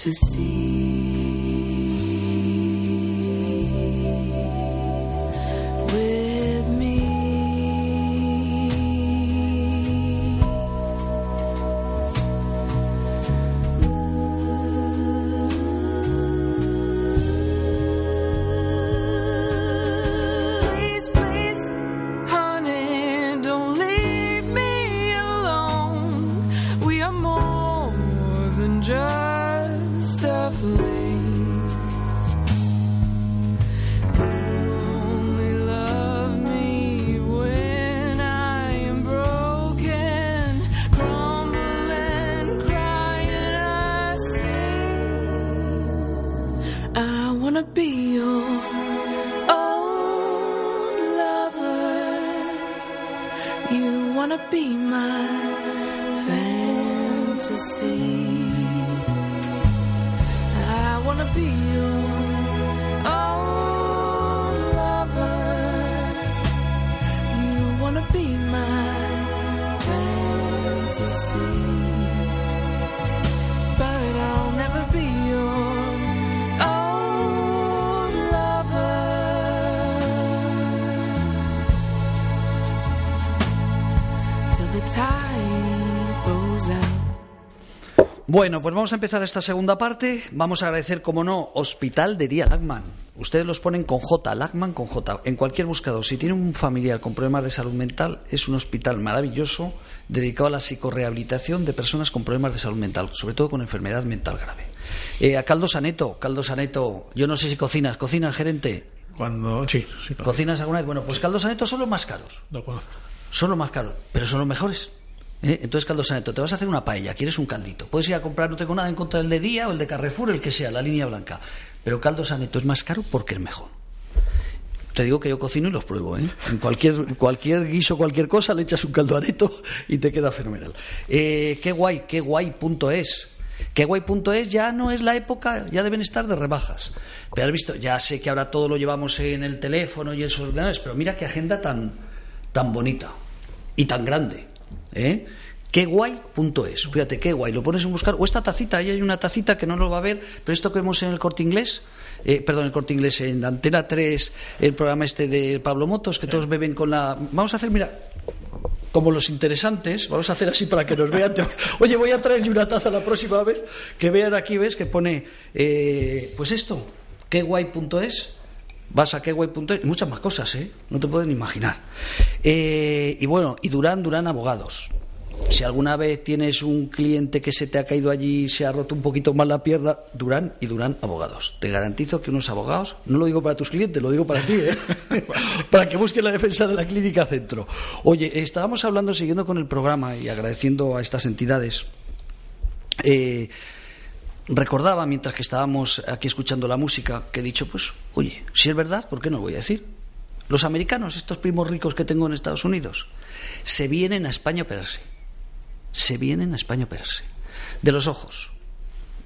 To sea Bueno, pues vamos a empezar esta segunda parte. Vamos a agradecer, como no, Hospital de Día Lagman. Ustedes los ponen con J, Lagman con J, en cualquier buscador. Si tiene un familiar con problemas de salud mental, es un hospital maravilloso dedicado a la psicorehabilitación de personas con problemas de salud mental, sobre todo con enfermedad mental grave. Eh, a Caldo Saneto, Caldo Saneto, yo no sé si cocinas, ¿cocinas, gerente? Cuando. Sí, sí. ¿Cocinas alguna vez? Bueno, pues Caldo Saneto son los más caros. Lo conozco. son los más caros, pero son los mejores. ¿Eh? Entonces, caldo saneto, te vas a hacer una paella, quieres un caldito. Puedes ir a comprar, no tengo nada en contra del de Día o el de Carrefour, el que sea, la línea blanca. Pero caldo saneto es más caro porque es mejor. Te digo que yo cocino y los pruebo, ¿eh? En cualquier, cualquier guiso, cualquier cosa, le echas un caldo areto y te queda fenomenal. Eh, qué guay, qué guay punto es. Qué guay punto es ya no es la época, ya deben estar de rebajas. Pero has visto, ya sé que ahora todo lo llevamos en el teléfono y en sus ordenadores, pero mira qué agenda tan, tan bonita y tan grande. ¿Eh? Qué guay punto es. Fíjate, qué guay. Lo pones en buscar. O esta tacita, ahí hay una tacita que no lo va a ver, pero esto que vemos en el corte inglés, eh, perdón, el corte inglés en Antena 3, el programa este de Pablo Motos, que todos beben con la. Vamos a hacer, mira, como los interesantes, vamos a hacer así para que nos vean. Oye, voy a traerle una taza la próxima vez, que vean aquí, ves, que pone, eh, pues esto, qué guay punto es. Vas a qué guay punto es, y muchas más cosas, ¿eh? No te pueden imaginar. Eh, y bueno, y Durán, Durán Abogados. Si alguna vez tienes un cliente que se te ha caído allí y se ha roto un poquito más la pierna, Durán y Durán Abogados. Te garantizo que unos abogados, no lo digo para tus clientes, lo digo para ti, ¿eh? para que busquen la defensa de la clínica centro. Oye, estábamos hablando, siguiendo con el programa y agradeciendo a estas entidades. Eh, recordaba mientras que estábamos aquí escuchando la música que he dicho, pues, oye, si es verdad, ¿por qué no lo voy a decir? Los americanos, estos primos ricos que tengo en Estados Unidos, se vienen a España a operarse. Se vienen a España a operarse. De los ojos.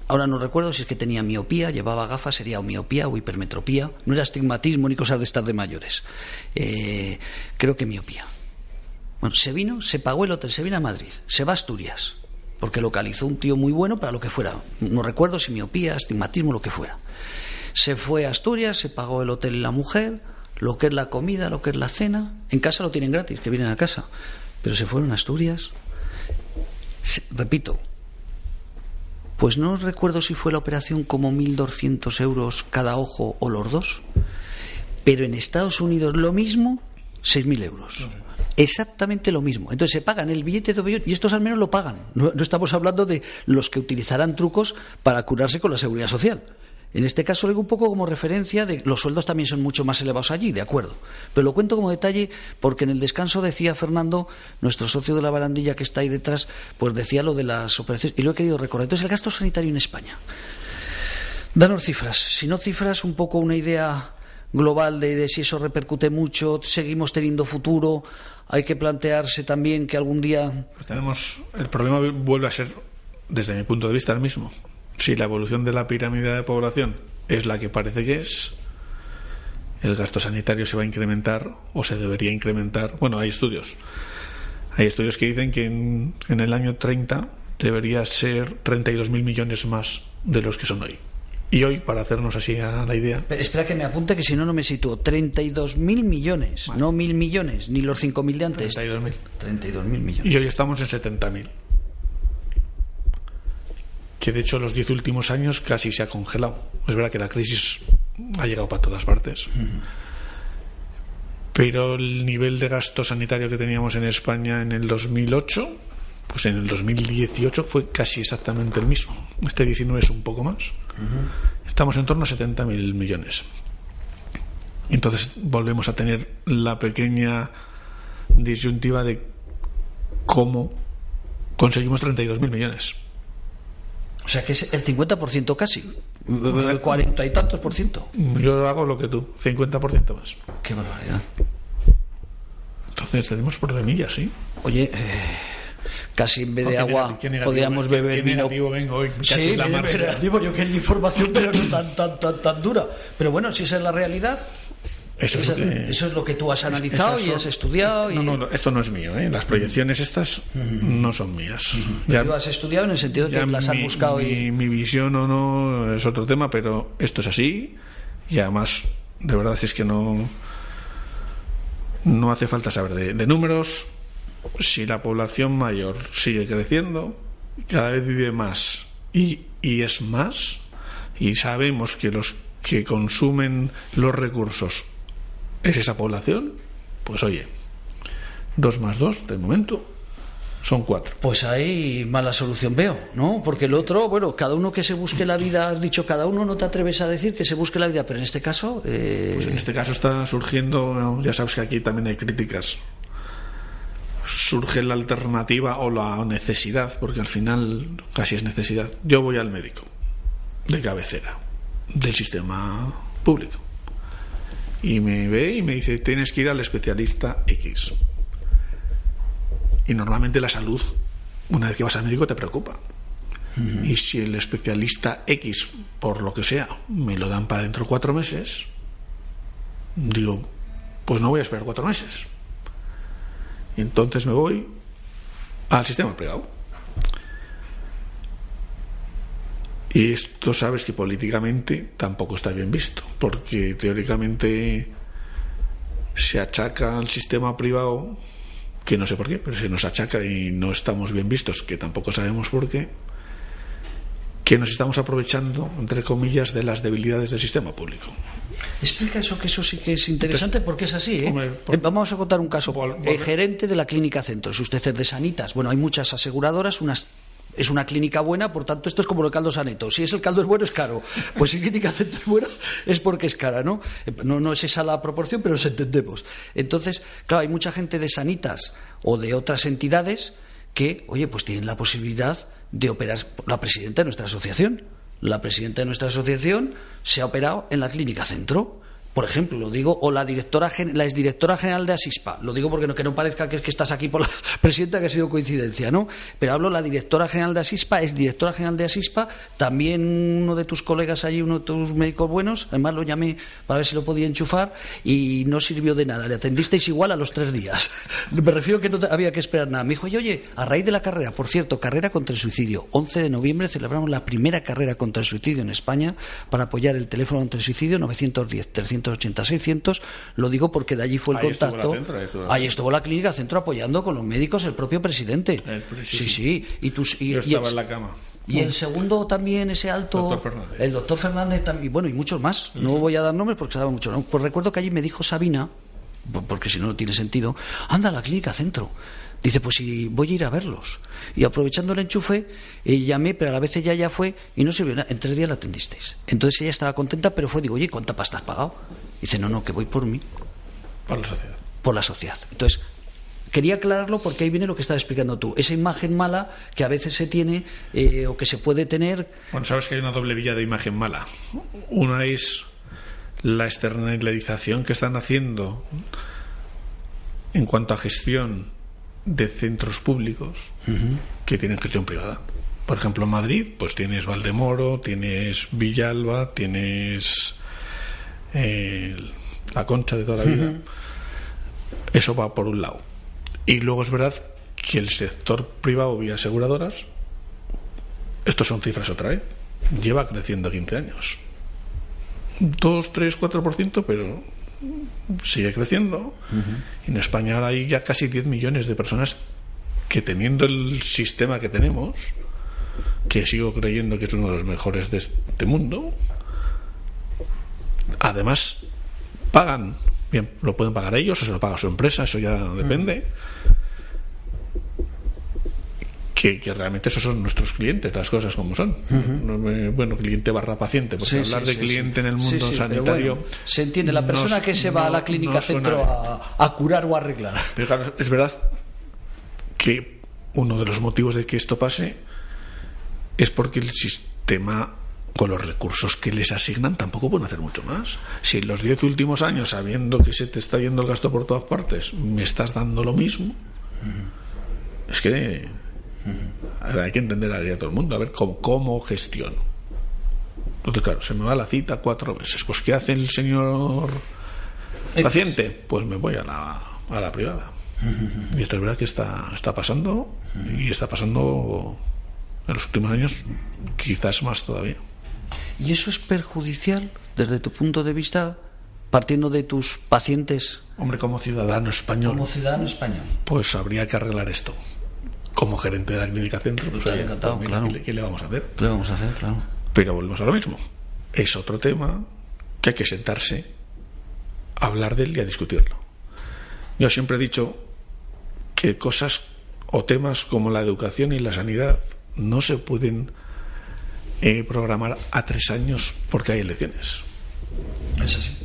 Ahora no recuerdo si es que tenía miopía, llevaba gafas, sería o miopía o hipermetropía. No era astigmatismo ni cosas de estar de mayores. Eh, creo que miopía. Bueno, se vino, se pagó el hotel, se vino a Madrid, se va a Asturias, porque localizó un tío muy bueno para lo que fuera. No recuerdo si miopía, astigmatismo, lo que fuera. Se fue a Asturias, se pagó el hotel y la mujer, lo que es la comida, lo que es la cena. En casa lo tienen gratis, que vienen a casa. Pero se fueron a Asturias. Repito, pues no recuerdo si fue la operación como 1.200 euros cada ojo o los dos. Pero en Estados Unidos lo mismo, 6.000 euros. Exactamente lo mismo. Entonces se pagan el billete de avión y estos al menos lo pagan. No, no estamos hablando de los que utilizarán trucos para curarse con la seguridad social. En este caso lo digo un poco como referencia de los sueldos también son mucho más elevados allí, de acuerdo. Pero lo cuento como detalle porque en el descanso decía Fernando, nuestro socio de la barandilla que está ahí detrás, pues decía lo de las operaciones y lo he querido recordar. Entonces el gasto sanitario en España. Danos cifras. Si no cifras, un poco una idea global de, de si eso repercute mucho, seguimos teniendo futuro, hay que plantearse también que algún día Pues tenemos el problema vuelve a ser desde mi punto de vista el mismo. Si la evolución de la pirámide de población es la que parece que es el gasto sanitario se va a incrementar o se debería incrementar. Bueno hay estudios. Hay estudios que dicen que en, en el año 30 debería ser 32.000 millones más de los que son hoy y hoy para hacernos así a la idea Pero espera que me apunte que si no, no me sitúo. 32.000 millones, no mil millones, ni los 5.000 de antes. 32.000 32.000 millones. y hoy estamos en 70.000 que de hecho los 10 últimos años casi se ha congelado. Es verdad que la crisis ha llegado para todas partes. Pero el nivel de gasto sanitario que teníamos en España en el 2008, pues en el 2018 fue casi exactamente el mismo. Este 19 es un poco más. Estamos en torno a 70.000 millones. Entonces volvemos a tener la pequeña disyuntiva de cómo conseguimos 32.000 millones. O sea que es el 50% casi. El 40 y tantos por ciento. Yo hago lo que tú, 50% más. Qué barbaridad. Entonces tenemos problemillas, ¿sí? Oye, eh, casi en vez de agua qué- beber vino. Sí. Yo quería información, pero no tan, tan, tan, tan dura. Pero bueno, si esa es la realidad, Eso es que- eso es lo que tú has analizado Esas y son- has estudiado. Y... No, no, esto no es mío, ¿eh? Las proyecciones estas no son mías. Ya- Tú has estudiado en el sentido de que las has mi, buscado mi, y... mi visión o no es otro tema, pero esto es así y además, de verdad es que no no hace falta saber de, de números. Si la población mayor sigue creciendo, cada vez vive más y, y es más, y sabemos que los que consumen los recursos es esa población, pues oye, dos más dos, de momento, son cuatro. Pues ahí mala solución veo, ¿no? Porque el otro, bueno, cada uno que se busque la vida, has dicho, cada uno no te atreves a decir que se busque la vida, pero en este caso, eh, Pues en este caso está surgiendo, ya sabes que aquí también hay críticas. Surge la alternativa o la necesidad, porque al final casi es necesidad. Yo voy al médico de cabecera del sistema público Y me ve y me dice, tienes que ir al especialista X. Y normalmente la salud, una vez que vas al médico, te preocupa. Y si el especialista X, por lo que sea, me lo dan para dentro de cuatro meses, digo, pues no voy a esperar cuatro meses. Entonces me voy al sistema privado. Y esto sabes que políticamente tampoco está bien visto, porque teóricamente se achaca al sistema privado, que no sé por qué, pero se nos achaca y no estamos bien vistos, que tampoco sabemos por qué, que nos estamos aprovechando, entre comillas, de las debilidades del sistema público. Explica eso, que eso sí que es interesante Entonces, porque es así. ¿eh? hombre, por- Eh, Vamos a contar un caso. Por- por- Eh, gerente de la Clínica Centro, si usted es de Sanitas. Bueno, hay muchas aseguradoras, unas. Es una clínica buena, por tanto, esto es como el caldo saneto. Si es el caldo es bueno, es caro. Pues si Clínica Centro es buena, es porque es cara, ¿no? Eh, No, no es esa la proporción, pero nos entendemos. Entonces, claro, hay mucha gente de Sanitas o de otras entidades que, oye, pues tienen la posibilidad de operar. La presidenta de nuestra asociación. La presidenta de nuestra asociación se ha operado en la Clínica Centro. Por ejemplo, lo digo, o la directora, la exdirectora general de Asispa, lo digo porque no, que no parezca que es que estás aquí por la presidenta, que ha sido coincidencia, ¿no? Pero hablo la directora general de Asispa, es directora general de Asispa, también uno de tus colegas allí, uno de tus médicos buenos, además lo llamé para ver si lo podía enchufar y no sirvió de nada, le atendisteis igual a los tres días. Me refiero que no había que esperar nada. Me dijo, "Y, oye, a raíz de la carrera, por cierto, carrera contra el suicidio, 11 de noviembre celebramos la primera carrera contra el suicidio en España para apoyar el teléfono contra el suicidio 910 380 600. Lo digo porque de allí fue el Ahí contacto. la Centro, ahí estuvo la ahí estuvo la clínica centro apoyando con los médicos el propio presidente. El pre- sí, sí. Y, tus, y, Yo y estaba el- en la cama. y el segundo también, ese alto. Doctor Fernández. El doctor Fernández también. Y bueno, y muchos más. No voy a dar nombres porque sabe mucho. ¿no? Pues recuerdo que allí me dijo Sabina, po- porque si no, no tiene sentido, anda a la clínica centro. Dice, pues si voy a ir a verlos. Y aprovechando el enchufe, eh, llamé, pero a la vez ella ya fue y no sirvió nada. En tres días la atendisteis. Entonces ella estaba contenta, pero fue, digo, oye, ¿cuánta pasta has pagado? Dice, no, no, que voy por mí Para la sociedad. por la sociedad. Entonces, quería aclararlo porque ahí viene lo que estás explicando tú. Esa imagen mala que a veces se tiene eh, o que se puede tener. Bueno, sabes que hay una doble villa de imagen mala. Una es la externalización que están haciendo en cuanto a gestión de centros públicos que tienen gestión privada. Por ejemplo, en Madrid, pues tienes Valdemoro, tienes Villalba, tienes eh, la Concha de toda la vida. Eso va por un lado. Y luego es verdad que el sector privado vía aseguradoras estos son cifras otra vez. Lleva creciendo 15 años. 2, 3, 4%, pero sigue creciendo. En España hay ya casi 10 millones de personas que teniendo el sistema que tenemos, que sigo creyendo que es uno de los mejores de este mundo, además pagan, bien, lo pueden pagar ellos o se lo paga su empresa, eso ya depende. Que, que realmente esos son nuestros clientes, las cosas como son. Bueno, cliente barra paciente, porque Sí, hablar sí, de sí, cliente en el mundo sanitario. bueno, se entiende, la persona que se va a la clínica no centro a curar o a arreglar. Pero claro, es verdad que uno de los motivos de que esto pase es porque el sistema, con los recursos que les asignan, tampoco pueden hacer mucho más. Si en los diez últimos años, sabiendo que se te está yendo el gasto por todas partes, me estás dando lo mismo, es que hay que entender a todo el mundo, a ver cómo, cómo gestiono. Entonces, claro, se me va la cita cuatro veces. Pues, ¿qué hace el señor paciente? Pues me voy a la, a la privada. Y esto es verdad que está, está pasando y está pasando en los últimos años quizás más todavía. ¿Y eso es perjudicial desde tu punto de vista, partiendo de tus pacientes Hombre, como ciudadano español, como ciudadano español? pues habría que arreglar esto. Como gerente de la clínica centro, pues Estaría oye, encantado, pues, claro. ¿qué, le- qué le vamos a hacer? ¿Qué le vamos a hacer? Claro. Pero volvemos a lo mismo. Es otro tema que hay que sentarse, a hablar de él y a discutirlo. Yo siempre he dicho que cosas o temas como la educación y la sanidad no se pueden eh, programar a tres años porque hay elecciones. Es así.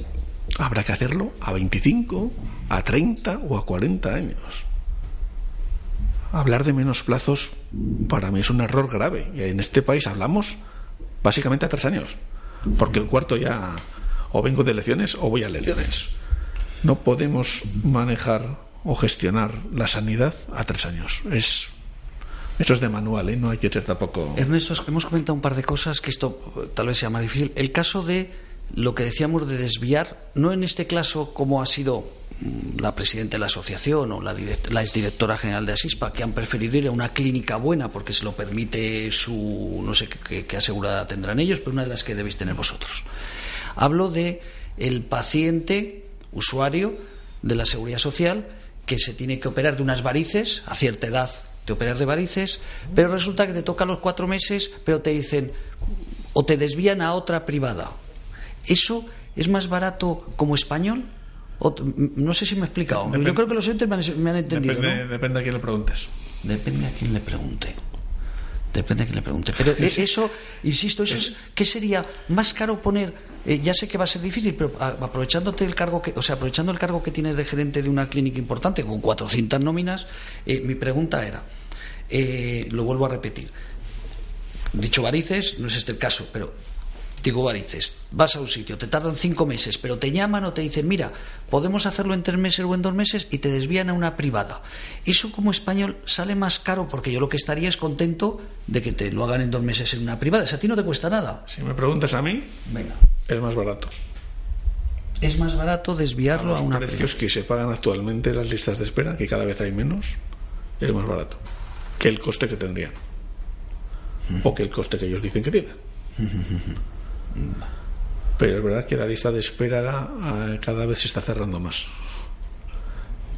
Habrá que hacerlo a 25, a 30 o a 40 años. Hablar de menos plazos para mí es un error grave. En este país hablamos básicamente a tres años. Porque el cuarto ya o vengo de elecciones o voy a elecciones. No podemos manejar o gestionar la sanidad a tres años. Es eso es de manual, ¿eh? no hay que ser tampoco. Ernesto, hemos comentado un par de cosas que esto eh, tal vez sea más difícil. El caso de lo que decíamos de desviar, no en este caso como ha sido la presidenta de la asociación o la, la exdirectora general de Asispa, que han preferido ir a una clínica buena porque se lo permite su. no sé qué, asegurada tendrán ellos, pero una de las que debéis tener vosotros. Hablo de el paciente, usuario de la seguridad social, que se tiene que operar de unas varices a cierta edad te operas de varices, pero resulta que te toca los cuatro meses, pero te dicen o te desvían a otra privada. ¿Eso es más barato como español? No sé si me he explicado. Yo creo que los oyentes me han, entendido. Depende, depende a quién le preguntes. Depende a quién le pregunte. Depende a quién le pregunte. Pero eso, insisto, eso es, ¿qué sería más caro poner? Eh, ya sé que va a ser difícil, pero aprovechándote el cargo que, o sea, aprovechando el cargo que tienes de gerente de una clínica importante con 400 nóminas, eh, mi pregunta era, eh, lo vuelvo a repetir, dicho varices, no es este el caso, pero digo varices, vas a un sitio, te tardan cinco meses, pero te llaman o te dicen, mira, podemos hacerlo en tres meses o en dos meses y te desvían a una privada. Eso como español sale más caro porque yo lo que estaría es contento de que te lo hagan en dos meses en una privada. a ti no te cuesta nada. Si me preguntas a mí, Venga. es más barato. Es más barato desviarlo a, a una precios que se pagan actualmente las listas de espera, que cada vez hay menos, es más barato que el coste que tendrían. O que el coste que ellos dicen que tienen. Pero es verdad que la lista de espera ah, cada vez se está cerrando más.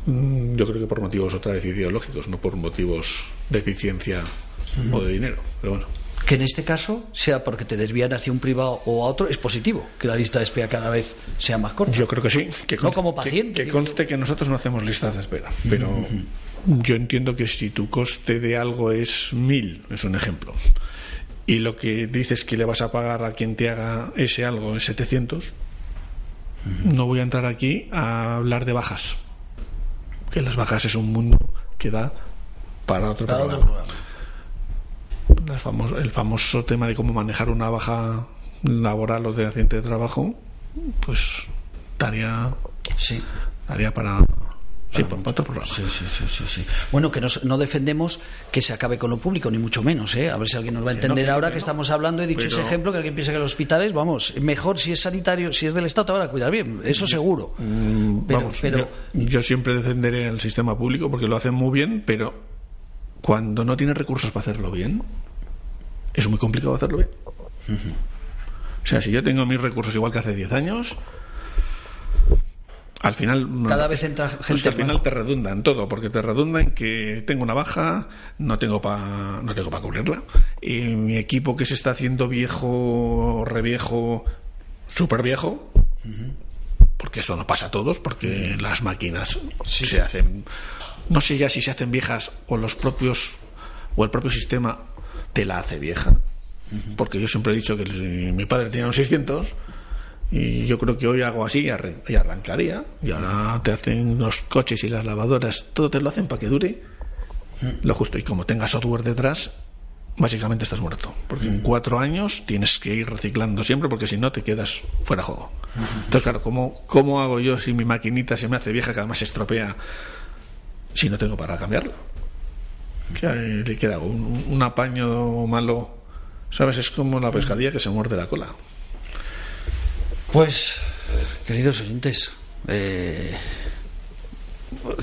Mm, yo creo que por motivos otra vez ideológicos, no por motivos de eficiencia o de dinero. Pero bueno. Que en este caso, sea porque te desvían hacia un privado o a otro, es positivo que la lista de espera cada vez sea más corta. Yo creo que sí. Que no como paciente. Que, conste que nosotros no hacemos listas de espera, pero yo entiendo que si tu coste de algo es mil, es un ejemplo, y lo que dices que le vas a pagar a quien te haga ese algo es 700, no voy a entrar aquí a hablar de bajas. Que las bajas es un mundo que da para otro programa. El famoso, el famoso tema de cómo manejar una baja laboral o de accidente de trabajo, pues daría, sí. daría para Sí, por otro programa. Sí, sí, sí, sí, Bueno, que no, defendemos que se acabe con lo público, ni mucho menos, ¿eh? A ver si alguien nos va a entender ahora que, estamos hablando. He dicho ese ejemplo, que alguien piensa que los hospitales, vamos, mejor si es sanitario, si es del Estado, te van a cuidar bien, eso seguro. Mm, vamos, pero, yo, siempre defenderé el sistema público porque lo hacen muy bien, pero cuando no tienes recursos para hacerlo bien, es muy complicado hacerlo bien. O sea, si yo tengo mis recursos igual que hace 10 años al final cada vez entra gente pues al final te redunda en todo porque te redunda en que tengo una baja no tengo para no tengo para cubrirla y mi equipo que se está haciendo viejo reviejo súper viejo porque esto no pasa a todos porque las máquinas se hacen no sé ya si se hacen viejas o los propios o el propio sistema te la hace vieja. Porque yo siempre he dicho que mi padre tenía un 600 y yo creo que hoy hago así y, arrancaría. Y ahora te hacen los coches y las lavadoras, todo te lo hacen para que dure lo justo. Y como tengas software detrás, básicamente estás muerto. Porque en cuatro años tienes que ir reciclando siempre, porque si no te quedas fuera de juego. Entonces, claro, ¿cómo, ¿cómo hago yo si mi maquinita se me hace vieja, que además se estropea, si no tengo para cambiarlo? ¿Qué le queda? Un, un apaño malo, ¿sabes? Es como la pescadilla que se muerde la cola. Pues, queridos oyentes, eh,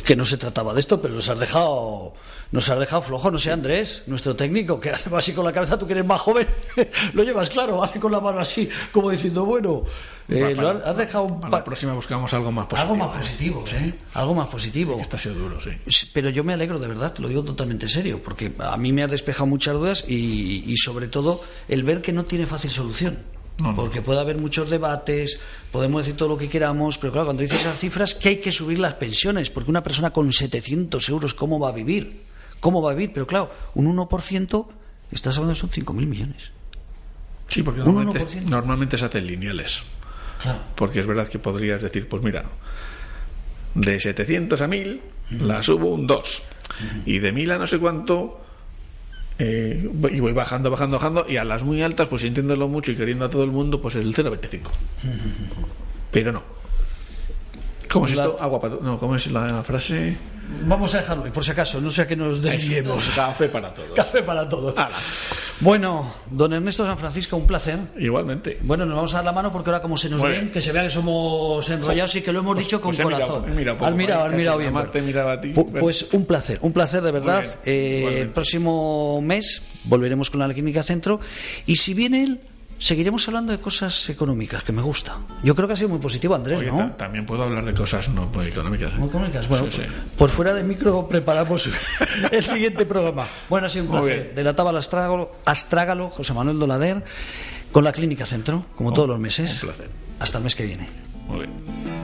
que no se trataba de esto, pero nos has dejado, nos has dejado flojo, no sé, Andrés, nuestro técnico, que hace así con la cabeza, tú que eres más joven, lo llevas claro, hace con la mano así, como diciendo, bueno, eh, lo has, dejado... Para la próxima buscamos algo más positivo. Algo más positivo, ¿eh? Algo más positivo. Está sido duro, sí. Pero yo me alegro, de verdad, te lo digo totalmente serio, porque a mí me has despejado muchas dudas y, y sobre todo el ver que no tiene fácil solución porque puede haber muchos debates, podemos decir todo lo que queramos, pero claro, cuando dices esas cifras, que hay que subir las pensiones, porque una persona con 700 euros, ¿cómo va a vivir? ¿Cómo va a vivir? Pero claro, un 1%, estás hablando son 5.000 millones. Sí, porque normalmente, normalmente se hacen lineales. Claro. Porque es verdad que podrías decir, pues mira, de 700 a 1000 la subo un 2. Y de 1000 a no sé cuánto eh, y voy bajando, bajando, bajando, y a las muy altas, pues sintiéndolo mucho y queriendo a todo el mundo, pues el 0,25. Pero no. ¿Cómo es La- esto? Agua para No, ¿cómo es la frase? Vamos a dejarlo ahí, por si acaso, no sea que nos desviemos. Café para todos. Café para todos. Bueno, don Ernesto San Francisco, un placer. Igualmente. Bueno, nos vamos a dar la mano porque ahora como se nos Muy ven, que se vea que somos enrollados y que lo hemos dicho con pues mirado, corazón. he mirado poco, has mirado, ¿vale? has mirado Casi bien. miraba a ti. Bueno. Pues un placer, un placer de verdad. Eh, el próximo mes volveremos con la Clínica Centro y si viene él, seguiremos hablando de cosas económicas, que me gusta. Yo creo que ha sido muy positivo, Andrés, Oye, ¿no? ta- también puedo hablar de cosas no económicas. ¿eh? Muy económicas. Bueno, Sí, sí. por fuera de micro preparamos el siguiente programa. Bueno, ha sido un Muy placer. bien. De la Tábala Astrágalo, Astrágalo, José Manuel Dolader, con la Clínica Centro, como todos los meses. un placer. Hasta el mes que viene. Muy bien.